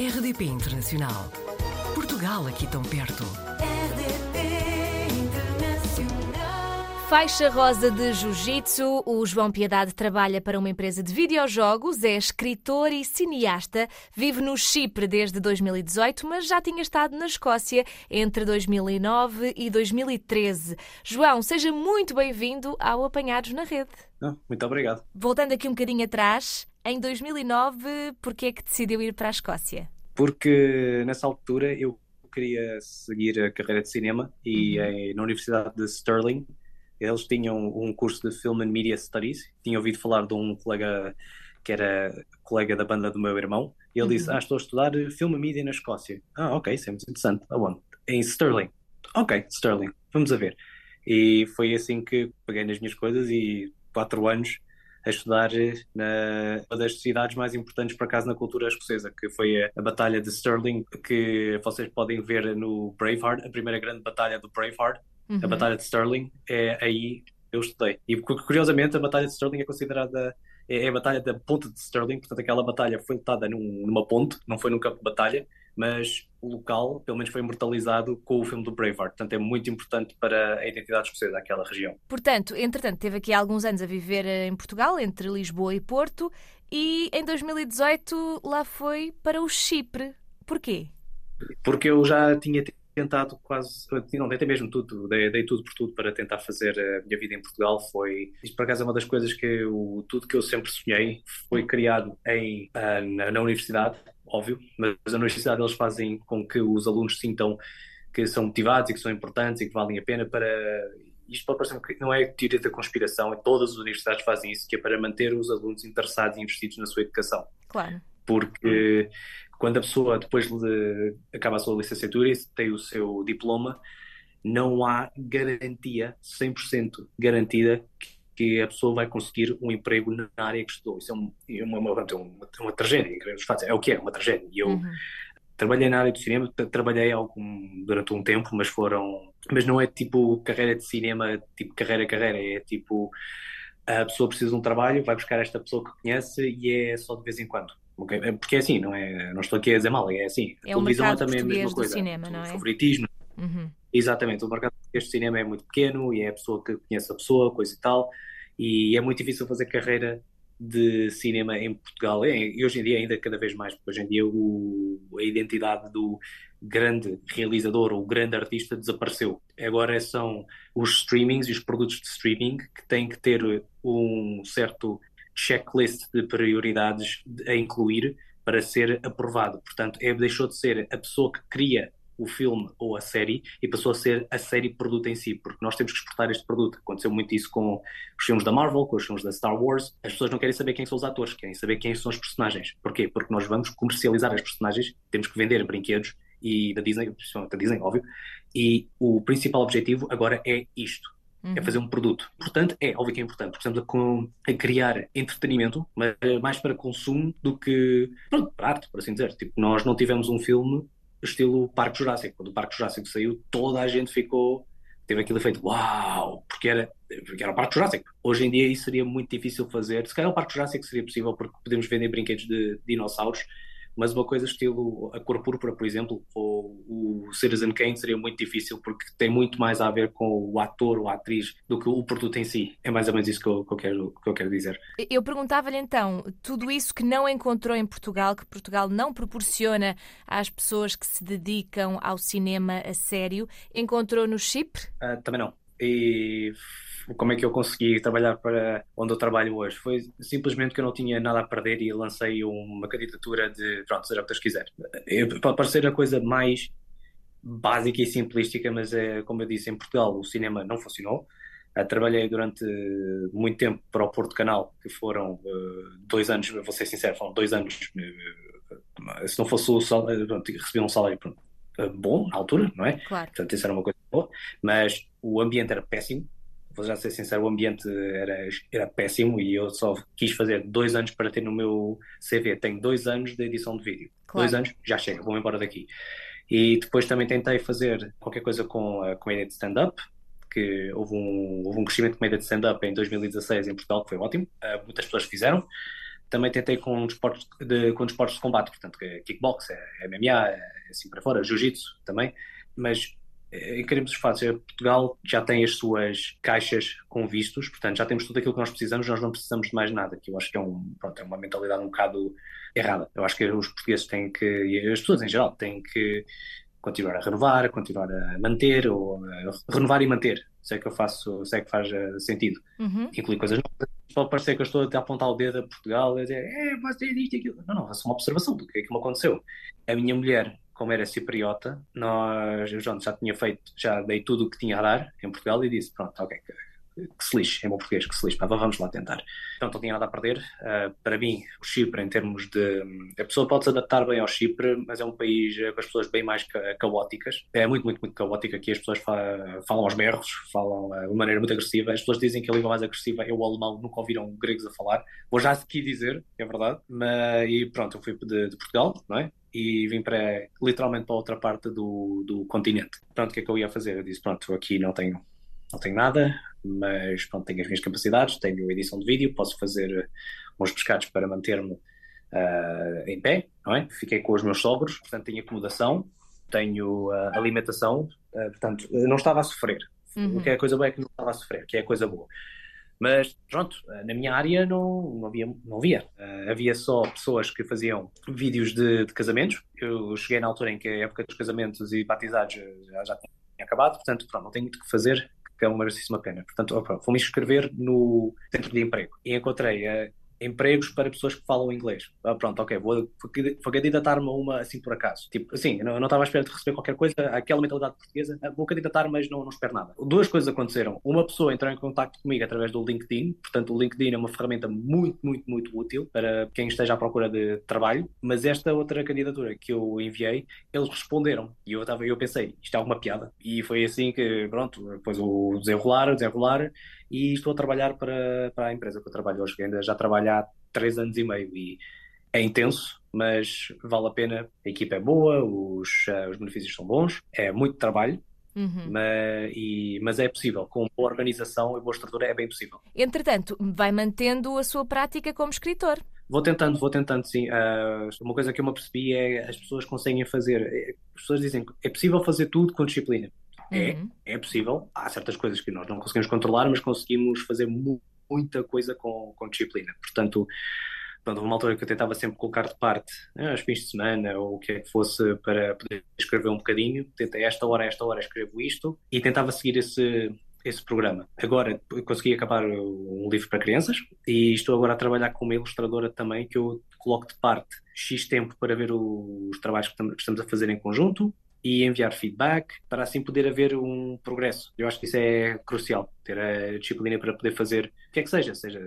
RDP Internacional. Portugal aqui tão perto. RDP Internacional. Faixa rosa de Jiu-Jitsu, o João Piedade trabalha para uma empresa de videojogos, é escritor e cineasta, vive no Chipre desde 2018, mas já tinha estado na Escócia entre 2009 e 2013. João, seja muito bem-vindo ao Apanhados na Rede. Não, muito obrigado. Voltando aqui um bocadinho atrás, em 2009, porquê é que decidiu ir para a Escócia? Porque nessa altura eu queria seguir a carreira de cinema e eh, na Universidade de Stirling eles tinham um curso de Film and Media Studies. Tinha ouvido falar de um colega que era colega da banda do meu irmão e ele disse: Ah, estou a estudar Film and Media na Escócia. Ah, ok, isso é muito interessante. Aonde? Em Stirling. Ok, Stirling, vamos a ver. E foi assim que peguei nas minhas coisas e quatro anos a estudar na uma das cidades mais importantes por acaso na cultura escocesa, que foi a, a Batalha de Stirling, que vocês podem ver no Braveheart, a primeira grande batalha do Braveheart, a Batalha de Stirling, é aí eu estudei. E cu- curiosamente a Batalha de Stirling é considerada é, é a Batalha da Ponte de Stirling, portanto aquela batalha foi lutada num- numa ponte, não foi num campo de batalha, mas o local pelo menos foi imortalizado com o filme do Braveheart, portanto é muito importante para a identidade escocesa daquela região. Portanto, entretanto, teve aqui alguns anos a viver eh, em Portugal, entre Lisboa e Porto, e em 2018 lá foi para o Chipre. Porquê? porque eu já tinha tentado quase, não, dei mesmo tudo, dei, dei tudo por tudo para tentar fazer a minha vida em Portugal. Foi, isto por acaso é uma das coisas que eu, tudo que eu sempre sonhei foi criado em, ah, na, na universidade, óbvio, mas na universidade eles fazem com que os alunos sintam que são motivados e que são importantes e que valem a pena para. Isto pode parecer bocadinho- não é teoria da conspiração, é todas as universidades fazem isso, que é para manter os alunos interessados e investidos na sua educação Claro. porque quando a pessoa depois de acaba a sua licenciatura e tem o seu diploma, não há garantia 100% garantida que a pessoa vai conseguir um emprego na área que estudou. Isso é, um- é uma, uma, é uma, é uma tragédia. É o que é, uma tragédia. E eu Uhum. trabalhei na área do cinema, tra- trabalhei algum, durante um tempo, mas foram. Mas não é tipo carreira de cinema, tipo carreira, carreira, é tipo a pessoa precisa de um trabalho, vai buscar esta pessoa que conhece e é só de vez em quando. ok? É Porque é assim, não é? Não estou aqui a dizer mal, é assim. A É o televisão mercado também é a mesma coisa. cinema, O não é? favoritismo, Uhum. Exatamente, o mercado português de cinema é muito pequeno e é a pessoa que conhece a pessoa, coisa e tal, e é muito difícil fazer carreira de cinema em Portugal. É, E hoje em dia, ainda cada vez mais, porque hoje em dia o, a identidade do grande realizador ou grande artista desapareceu. Agora são os streamings e os produtos de streaming que têm que ter um certo checklist de prioridades a incluir para ser aprovado. Portanto, é, deixou de ser a pessoa que cria o filme ou a série e passou a ser a série produto em si, porque nós temos que exportar este produto. Aconteceu muito isso com os filmes da Marvel, com os filmes da Star Wars. As pessoas não querem saber quem são os atores, querem saber quem são os personagens. Porquê? Porque nós vamos comercializar as personagens, temos que vender brinquedos e da Disney, da Disney, óbvio. E o principal objetivo agora é isto. Uhum. É fazer um produto. Portanto, é óbvio que é importante, porque estamos a, com- a criar entretenimento, mas eh, mais para consumo do que pronto, para arte, por assim dizer. Tipo, nós não tivemos um filme estilo Parque Jurássico. Quando o Parque Jurássico saiu, toda a gente ficou. Teve aquele efeito, uau, porque era, porque era o Parque Jurássico. Hoje em dia isso seria muito difícil fazer. Se calhar o Parque Jurássico seria possível porque podemos vender brinquedos de dinossauros, mas uma coisa estilo a Cor Púrpura, por exemplo, ou o Citizen Kane seria muito difícil porque tem muito mais a ver com o ator ou a atriz do que o produto em si. É mais ou menos isso que eu, que eu quero, que eu quero dizer. Eu perguntava-lhe então, tudo isso que não encontrou em Portugal, que Portugal não proporciona às pessoas que se dedicam ao cinema a sério, encontrou no Chipre? Ah, também não. E como é que eu consegui trabalhar para onde eu trabalho hoje? Foi simplesmente que eu não tinha nada a perder e lancei uma candidatura de, pronto, seja o que Deus quiser. Eu- Pode parecer a coisa mais básica e simplística, mas é como eu disse, em Portugal o cinema não funcionou. Ah, trabalhei durante muito tempo para o Porto Canal, que foram ah, dois anos, vou ser sincero, foram dois anos. ah, se não fosse o salário, recebi um salário pronto, bom na altura, não é? Claro. Portanto, isso era uma coisa boa, mas o ambiente era péssimo. Vou já ser sincero, o ambiente era, era péssimo e eu só quis fazer dois anos para ter no meu CV. Tenho dois anos de edição de vídeo. Claro. Dois anos, já chega, vou embora daqui. E depois também tentei fazer qualquer coisa com a comédia de stand-up, que houve um, houve um crescimento de comédia de stand-up em 2016 em Portugal, que foi ótimo. Ah, muitas pessoas fizeram. também tentei com desportos de, com desportos de combate, portanto, é kickbox, é MMA, é assim para fora, jiu-jitsu também, mas eh, em queremos espaços, Portugal já tem as suas caixas com vistos, portanto já temos tudo aquilo que nós precisamos, nós não precisamos de mais nada, que eu acho que é, um, pronto, é uma mentalidade um bocado errada. Eu acho que os portugueses têm que, e as pessoas em geral, têm que continuar a renovar, continuar a manter, ou a renovar e manter. Sei que eu faço, sei que faz sentido. Uhum. Incluir coisas novas. Pode parecer que eu estou até a apontar o dedo a Portugal e dizer, é, mas é isto e aquilo. Não, não, é só uma observação do que é que me aconteceu. A minha mulher, como era cipriota, nós, já, já tinha feito, já dei tudo o que tinha a dar em Portugal e disse, pronto, ok, que se lixe, em bom português, que se lixe, pá, vamos lá tentar. Então não tinha nada a perder. Uh, para mim, o Chipre, em termos de. A pessoa pode se adaptar bem ao Chipre, mas é um país com as pessoas bem mais ca caóticas. É muito, muito, muito caótico. Aqui as pessoas fa falam aos berros, falam uh, de maneira muito agressiva. As pessoas dizem que a língua mais agressiva é o alemão, nunca ouviram gregos a falar. Vou já aqui dizer, é verdade. Mas, e pronto, eu fui de, de Portugal, não é? e vim para literalmente para outra parte do, do continente. Pronto, o que é que eu ia fazer? Eu disse, pronto, aqui não tenho, não tenho nada, mas pronto, tenho as minhas capacidades, tenho edição de vídeo, posso fazer uns pescados para manter-me uh, em pé, não é? Fiquei com os meus sogros, portanto tenho acomodação, tenho uh, alimentação, uh, portanto não estava a sofrer. Uhum. O que é a coisa boa é que não estava a sofrer, que é a coisa boa. Mas pronto, na minha área não, não havia. Não havia. Uh, havia só pessoas que faziam vídeos de, de, casamentos. Eu cheguei na altura em que a época dos casamentos e batizados já, já tinha acabado, portanto, pronto, não tenho muito o que fazer que é uma merecíssima pena. Portanto, opa, vou-me inscrever no centro de emprego. E encontrei uh, empregos para pessoas que falam inglês. Ah, pronto, ok, vou, vou candidatar-me a uma assim por acaso. Tipo, assim, eu não, estava à espera de receber qualquer coisa, aquela mentalidade portuguesa, ah, vou candidatar, mas não, não espero nada. Duas coisas aconteceram. Uma pessoa entrou em contato comigo através do LinkedIn, portanto, o LinkedIn é uma ferramenta muito, muito, muito útil para quem esteja à procura de trabalho, mas esta outra candidatura que eu enviei, eles responderam. E eu, estava, eu pensei, isto é alguma piada. E foi assim que, pronto, depois o desenrolar, o desenrolar, e estou a trabalhar para, para a empresa que eu trabalho hoje, que ainda já trabalho há três anos e meio e é intenso, mas vale a pena. A equipa é boa, os, uh, os benefícios são bons, é muito trabalho, Uhum. Mas, e, mas, é possível, com boa organização e boa estrutura é bem possível. Entretanto, vai mantendo a sua prática como escritor. Vou tentando, vou tentando, sim. Uh, uma coisa que eu me apercebi é as pessoas conseguem fazer. É, as pessoas dizem que é possível fazer tudo com disciplina. É, uhum. É, é possível. Há certas coisas que nós não conseguimos controlar, mas conseguimos fazer mu muita coisa com, com disciplina. Portanto, Portanto, uma altura que eu tentava sempre colocar de parte né, os fins de semana ou o que é que fosse para poder escrever um bocadinho. Tentei esta hora, esta hora escrevo isto e tentava seguir esse, esse programa. Agora consegui acabar um livro para crianças e estou agora a trabalhar com uma ilustradora também que eu coloco de parte X tempo para ver os trabalhos que estamos a fazer em conjunto e enviar feedback para assim poder haver um progresso. Eu acho que isso é crucial, ter a disciplina para poder fazer o que é que seja, seja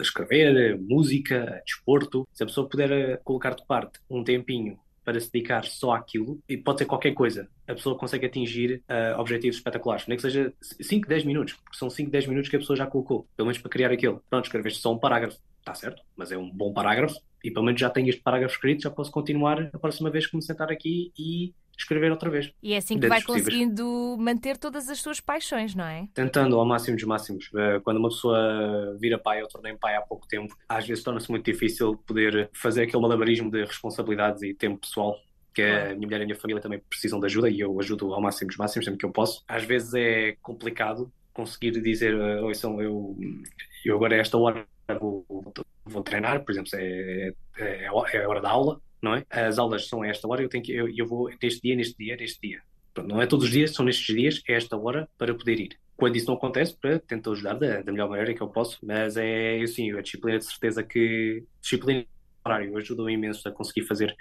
escrever, música, desporto. Se a pessoa puder eh, colocar de parte um tempinho para se dedicar só àquilo, e pode ser qualquer coisa, a pessoa consegue atingir uh, objetivos espetaculares. Nem que seja 5, 10 minutos, porque são 5, 10 minutos que a pessoa já colocou, pelo menos para criar aquilo. Pronto, escreveste só um parágrafo, está certo, mas é um bom parágrafo, e pelo menos já tenho este parágrafo escrito, já posso continuar a próxima vez que me sentar aqui e escrever outra vez. E é assim que vai conseguindo manter todas as suas paixões, não é? Tentando ao máximo dos máximos. Eh, quando uma pessoa vira pai, eu tornei pai há pouco tempo, às vezes torna-se muito difícil poder fazer aquele malabarismo de responsabilidades e tempo pessoal que a minha mulher e a minha família também precisam de ajuda e eu ajudo ao máximo dos máximos sempre que eu posso. Às vezes é complicado conseguir dizer, oi, são eu, eu agora a esta hora vou, vou, treinar, por exemplo, é, é, é a hora da aula, não é? As aulas são a esta hora, eu tenho que eu, eu vou neste dia, neste dia, neste dia. Pronto, não é todos os dias, são nestes dias, é esta hora para poder ir. Quando isso não acontece, tentar ajudar da, da melhor maneira que eu posso, mas é assim, a disciplina de certeza que disciplina horário ajuda imenso a conseguir fazer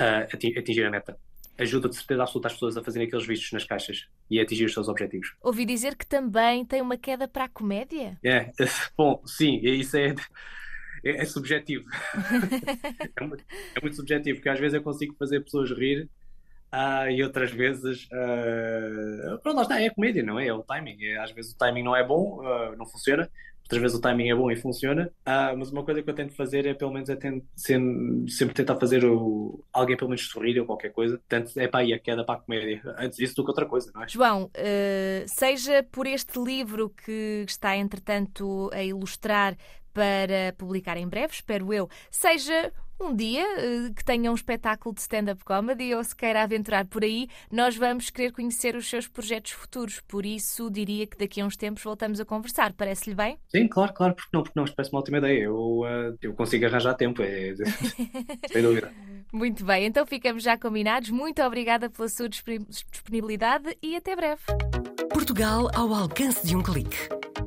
uh, atingir a meta ajuda de certeza absoluta as pessoas a fazerem aqueles vistos nas caixas e a atingir os seus objetivos. Ouvi dizer que também tem uma queda para a comédia. É, bom, sim, isso é é, é subjetivo. é, muito, é, muito, subjetivo, porque às vezes eu consigo fazer pessoas rir uh, e outras vezes. Uh, pronto, lá está, é a comédia, não é? É o timing. É, às vezes o timing não é bom, uh, não funciona. Outras vezes o timing é bom e funciona, mas uma coisa que eu tento fazer é pelo menos é tento, sempre, sempre tentar fazer o, alguém pelo menos sorrir ou qualquer coisa. Portanto, é para aí a queda para a comédia. Antes disso do que outra coisa, não é? João, seja por este livro que está entretanto a ilustrar para publicar em breve, espero eu, seja um dia eh, que tenha um espetáculo de stand-up comedy ou se queira aventurar por aí, nós vamos querer conhecer os seus projetos futuros. Por isso, diria que daqui a uns tempos voltamos a conversar. Parece-lhe bem? Sim, claro, claro, porque não, porque não, parece uma ótima ideia. Eu, uh, eu consigo arranjar tempo, é, sem dúvida. Muito bem, então ficamos já combinados. Muito obrigada pela sua disponibilidade e até breve. Portugal ao alcance de um clique.